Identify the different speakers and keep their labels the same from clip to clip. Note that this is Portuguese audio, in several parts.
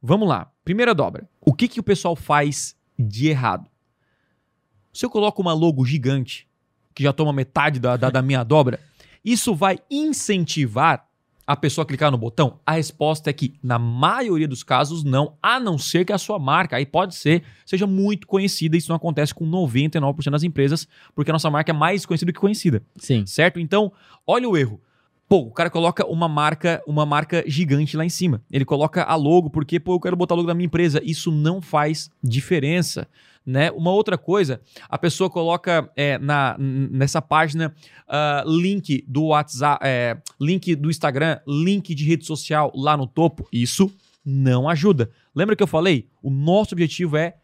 Speaker 1: Vamos lá. Primeira dobra. O que, que o pessoal faz de errado? Se eu coloco uma logo gigante, que já toma metade da, da, da minha dobra, isso vai incentivar a pessoa a clicar no botão? A resposta é que, na maioria dos casos, não, a não ser que a sua marca, aí pode ser, seja muito conhecida. Isso não acontece com 99% das empresas, porque a nossa marca é mais conhecida que conhecida.
Speaker 2: Sim.
Speaker 1: Certo? Então, olha o erro. Pô, o cara coloca uma marca, uma marca gigante lá em cima. Ele coloca a logo porque, pô, eu quero botar a logo da minha empresa. Isso não faz diferença. Né? Uma outra coisa, a pessoa coloca é, na, nessa página uh, link do WhatsApp, é, link do Instagram, link de rede social lá no topo. Isso não ajuda. Lembra que eu falei? O nosso objetivo é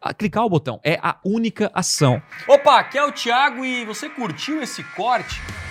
Speaker 1: a clicar o botão. É a única ação. Opa, aqui é o Thiago e você curtiu esse corte?